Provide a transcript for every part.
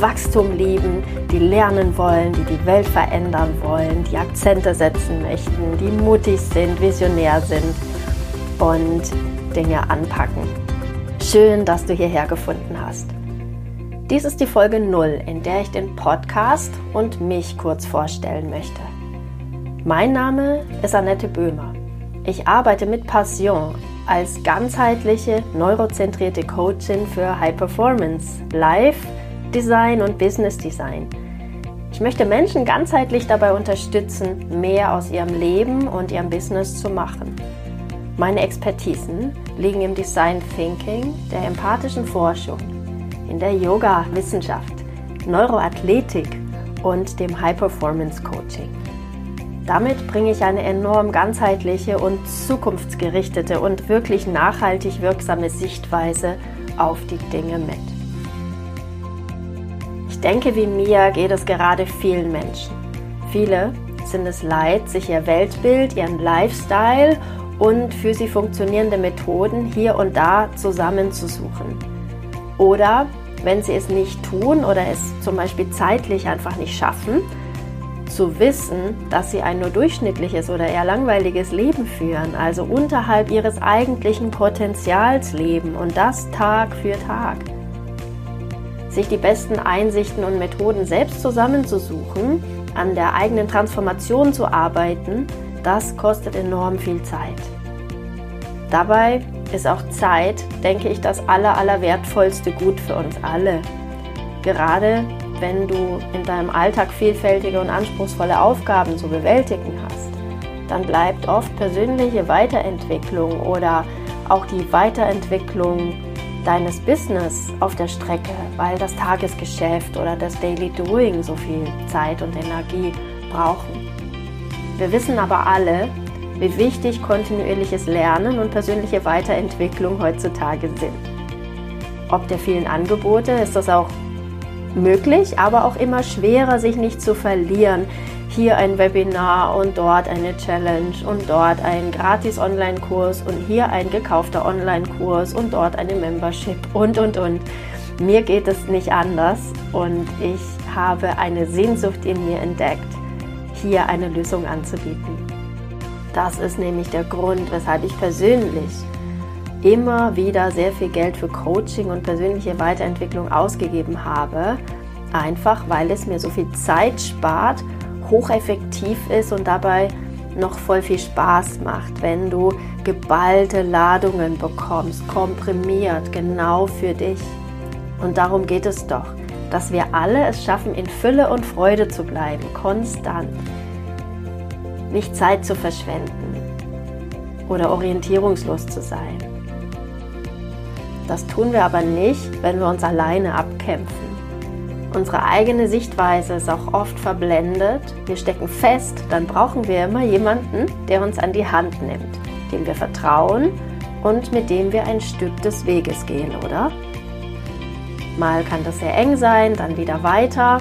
Wachstum lieben, die lernen wollen, die die Welt verändern wollen, die Akzente setzen möchten, die mutig sind, visionär sind und Dinge anpacken. Schön, dass du hierher gefunden hast. Dies ist die Folge 0, in der ich den Podcast und mich kurz vorstellen möchte. Mein Name ist Annette Böhmer. Ich arbeite mit Passion als ganzheitliche, neurozentrierte Coachin für High Performance, Life, Design und Business Design. Ich möchte Menschen ganzheitlich dabei unterstützen, mehr aus ihrem Leben und ihrem Business zu machen. Meine Expertisen liegen im Design Thinking, der empathischen Forschung, in der Yoga-Wissenschaft, Neuroathletik und dem High Performance Coaching. Damit bringe ich eine enorm ganzheitliche und zukunftsgerichtete und wirklich nachhaltig wirksame Sichtweise auf die Dinge mit. Ich denke, wie mir geht es gerade vielen Menschen. Viele sind es leid, sich ihr Weltbild, ihren Lifestyle und für sie funktionierende Methoden hier und da zusammenzusuchen. Oder wenn sie es nicht tun oder es zum Beispiel zeitlich einfach nicht schaffen, zu wissen, dass sie ein nur durchschnittliches oder eher langweiliges Leben führen, also unterhalb ihres eigentlichen Potenzials leben und das Tag für Tag sich die besten Einsichten und Methoden selbst zusammenzusuchen, an der eigenen Transformation zu arbeiten, das kostet enorm viel Zeit. Dabei ist auch Zeit, denke ich, das aller, aller wertvollste Gut für uns alle. Gerade wenn du in deinem Alltag vielfältige und anspruchsvolle Aufgaben zu bewältigen hast, dann bleibt oft persönliche Weiterentwicklung oder auch die Weiterentwicklung deines Business auf der Strecke, weil das Tagesgeschäft oder das Daily Doing so viel Zeit und Energie brauchen. Wir wissen aber alle, wie wichtig kontinuierliches Lernen und persönliche Weiterentwicklung heutzutage sind. Ob der vielen Angebote ist das auch möglich, aber auch immer schwerer, sich nicht zu verlieren hier ein Webinar und dort eine Challenge und dort ein gratis Online-Kurs und hier ein gekaufter Online-Kurs und dort eine Membership und, und, und. Mir geht es nicht anders und ich habe eine Sehnsucht in mir entdeckt, hier eine Lösung anzubieten. Das ist nämlich der Grund, weshalb ich persönlich immer wieder sehr viel Geld für Coaching und persönliche Weiterentwicklung ausgegeben habe, einfach weil es mir so viel Zeit spart hocheffektiv ist und dabei noch voll viel Spaß macht, wenn du geballte Ladungen bekommst, komprimiert, genau für dich. Und darum geht es doch, dass wir alle es schaffen, in Fülle und Freude zu bleiben, konstant. Nicht Zeit zu verschwenden oder orientierungslos zu sein. Das tun wir aber nicht, wenn wir uns alleine abkämpfen. Unsere eigene Sichtweise ist auch oft verblendet. Wir stecken fest, dann brauchen wir immer jemanden, der uns an die Hand nimmt, dem wir vertrauen und mit dem wir ein Stück des Weges gehen, oder? Mal kann das sehr eng sein, dann wieder weiter.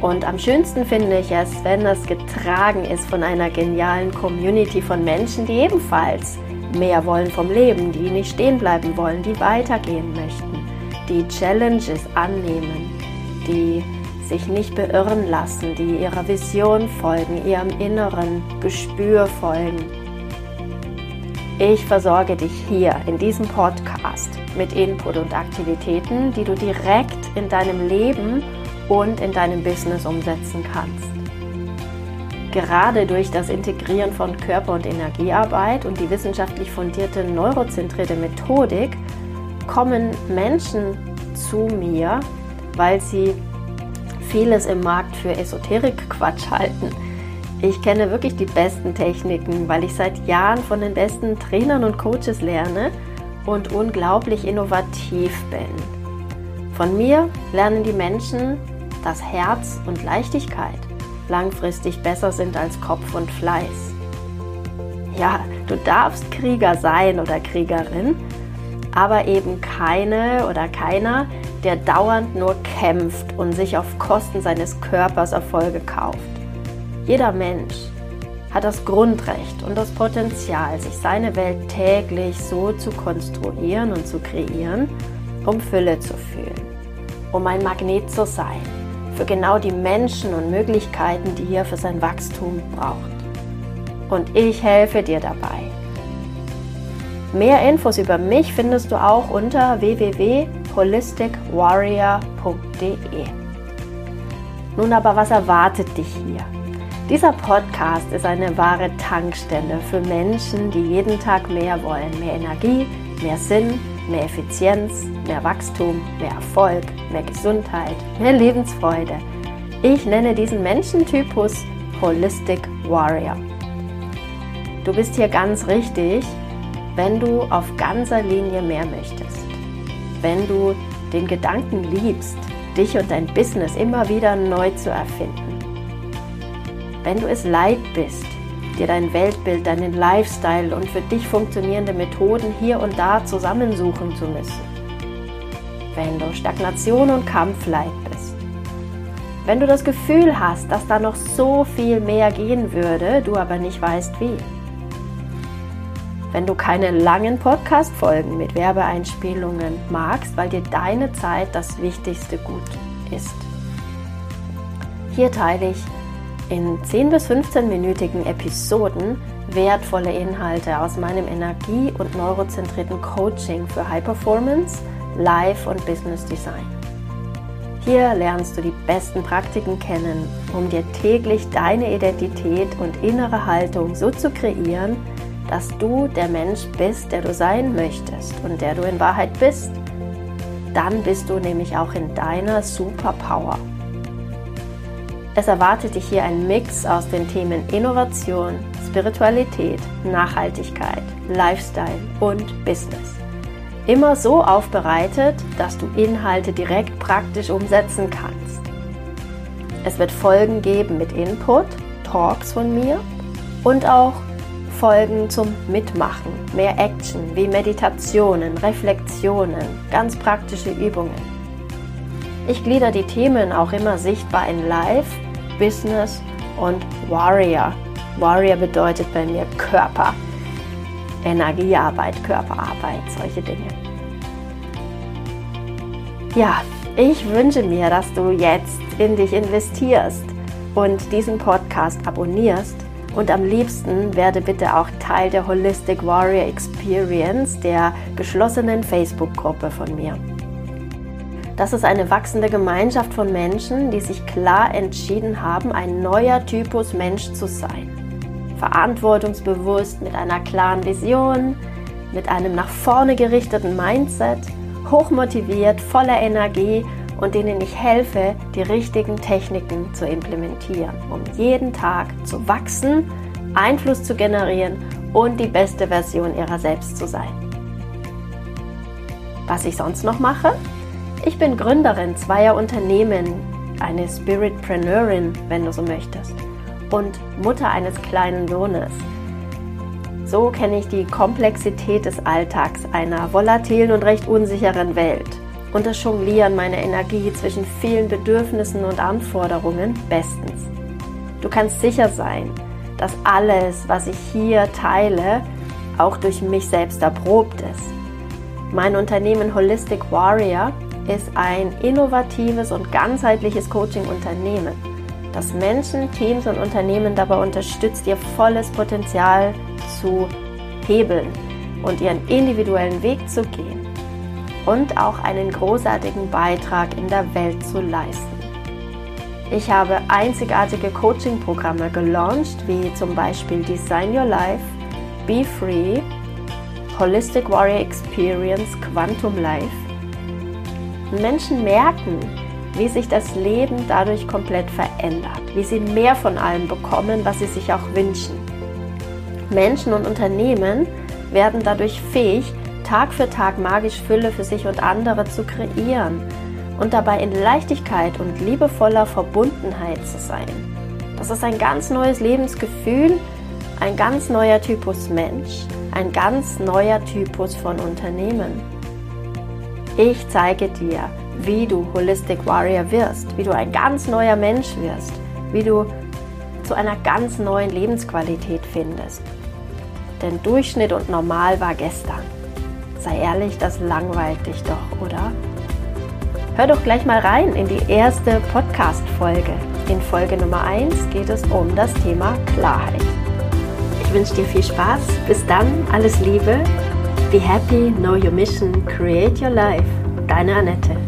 Und am schönsten finde ich es, wenn das getragen ist von einer genialen Community von Menschen, die ebenfalls mehr wollen vom Leben, die nicht stehen bleiben wollen, die weitergehen möchten, die Challenges annehmen, die sich nicht beirren lassen, die ihrer Vision folgen, ihrem inneren Gespür folgen. Ich versorge dich hier in diesem Podcast mit Input und Aktivitäten, die du direkt in deinem Leben und in deinem Business umsetzen kannst. Gerade durch das Integrieren von Körper- und Energiearbeit und die wissenschaftlich fundierte neurozentrierte Methodik kommen Menschen zu mir, weil sie vieles im Markt für Esoterik-Quatsch halten. Ich kenne wirklich die besten Techniken, weil ich seit Jahren von den besten Trainern und Coaches lerne und unglaublich innovativ bin. Von mir lernen die Menschen dass Herz und Leichtigkeit langfristig besser sind als Kopf und Fleiß. Ja, du darfst Krieger sein oder Kriegerin, aber eben keine oder keiner, der dauernd nur kämpft und sich auf Kosten seines Körpers Erfolge kauft. Jeder Mensch hat das Grundrecht und das Potenzial, sich seine Welt täglich so zu konstruieren und zu kreieren, um Fülle zu fühlen, um ein Magnet zu sein für genau die Menschen und Möglichkeiten, die er für sein Wachstum braucht. Und ich helfe dir dabei. Mehr Infos über mich findest du auch unter www.holisticwarrior.de. Nun aber, was erwartet dich hier? Dieser Podcast ist eine wahre Tankstelle für Menschen, die jeden Tag mehr wollen. Mehr Energie, mehr Sinn, mehr Effizienz, mehr Wachstum, mehr Erfolg, mehr Gesundheit, mehr Lebensfreude. Ich nenne diesen Menschentypus Holistic Warrior. Du bist hier ganz richtig, wenn du auf ganzer Linie mehr möchtest. Wenn du den Gedanken liebst, dich und dein Business immer wieder neu zu erfinden wenn du es leid bist, dir dein Weltbild, deinen Lifestyle und für dich funktionierende Methoden hier und da zusammensuchen zu müssen. Wenn du Stagnation und Kampf leid bist. Wenn du das Gefühl hast, dass da noch so viel mehr gehen würde, du aber nicht weißt wie. Wenn du keine langen Podcast-Folgen mit Werbeeinspielungen magst, weil dir deine Zeit das wichtigste Gut ist. Hier teile ich in 10 bis 15-minütigen Episoden wertvolle Inhalte aus meinem energie- und neurozentrierten Coaching für High Performance, Life und Business Design. Hier lernst du die besten Praktiken kennen, um dir täglich deine Identität und innere Haltung so zu kreieren, dass du der Mensch bist, der du sein möchtest und der du in Wahrheit bist. Dann bist du nämlich auch in deiner Superpower. Es erwartet dich hier ein Mix aus den Themen Innovation, Spiritualität, Nachhaltigkeit, Lifestyle und Business. Immer so aufbereitet, dass du Inhalte direkt praktisch umsetzen kannst. Es wird Folgen geben mit Input, Talks von mir und auch Folgen zum Mitmachen, mehr Action wie Meditationen, Reflexionen, ganz praktische Übungen. Ich glieder die Themen auch immer sichtbar in Live, Business und Warrior. Warrior bedeutet bei mir Körper, Energiearbeit, Körperarbeit, solche Dinge. Ja, ich wünsche mir, dass du jetzt in dich investierst und diesen Podcast abonnierst. Und am liebsten werde bitte auch Teil der Holistic Warrior Experience, der geschlossenen Facebook-Gruppe von mir. Das ist eine wachsende Gemeinschaft von Menschen, die sich klar entschieden haben, ein neuer Typus Mensch zu sein. Verantwortungsbewusst, mit einer klaren Vision, mit einem nach vorne gerichteten Mindset, hochmotiviert, voller Energie und denen ich helfe, die richtigen Techniken zu implementieren, um jeden Tag zu wachsen, Einfluss zu generieren und die beste Version ihrer selbst zu sein. Was ich sonst noch mache? Ich bin Gründerin zweier Unternehmen, eine Spiritpreneurin, wenn du so möchtest, und Mutter eines kleinen Sohnes. So kenne ich die Komplexität des Alltags einer volatilen und recht unsicheren Welt und das Jonglieren meiner Energie zwischen vielen Bedürfnissen und Anforderungen bestens. Du kannst sicher sein, dass alles, was ich hier teile, auch durch mich selbst erprobt ist. Mein Unternehmen Holistic Warrior ist ein innovatives und ganzheitliches Coaching-Unternehmen, das Menschen, Teams und Unternehmen dabei unterstützt, ihr volles Potenzial zu hebeln und ihren individuellen Weg zu gehen und auch einen großartigen Beitrag in der Welt zu leisten. Ich habe einzigartige Coaching-Programme gelauncht, wie zum Beispiel Design Your Life, Be Free, Holistic Warrior Experience, Quantum Life, Menschen merken, wie sich das Leben dadurch komplett verändert, wie sie mehr von allem bekommen, was sie sich auch wünschen. Menschen und Unternehmen werden dadurch fähig, Tag für Tag magisch Fülle für sich und andere zu kreieren und dabei in Leichtigkeit und liebevoller Verbundenheit zu sein. Das ist ein ganz neues Lebensgefühl, ein ganz neuer Typus Mensch, ein ganz neuer Typus von Unternehmen. Ich zeige dir, wie du Holistic Warrior wirst, wie du ein ganz neuer Mensch wirst, wie du zu einer ganz neuen Lebensqualität findest. Denn Durchschnitt und Normal war gestern. Sei ehrlich, das langweilt dich doch, oder? Hör doch gleich mal rein in die erste Podcast-Folge. In Folge Nummer 1 geht es um das Thema Klarheit. Ich wünsche dir viel Spaß. Bis dann, alles Liebe. Be happy, know your mission, create your life. Deine Annette.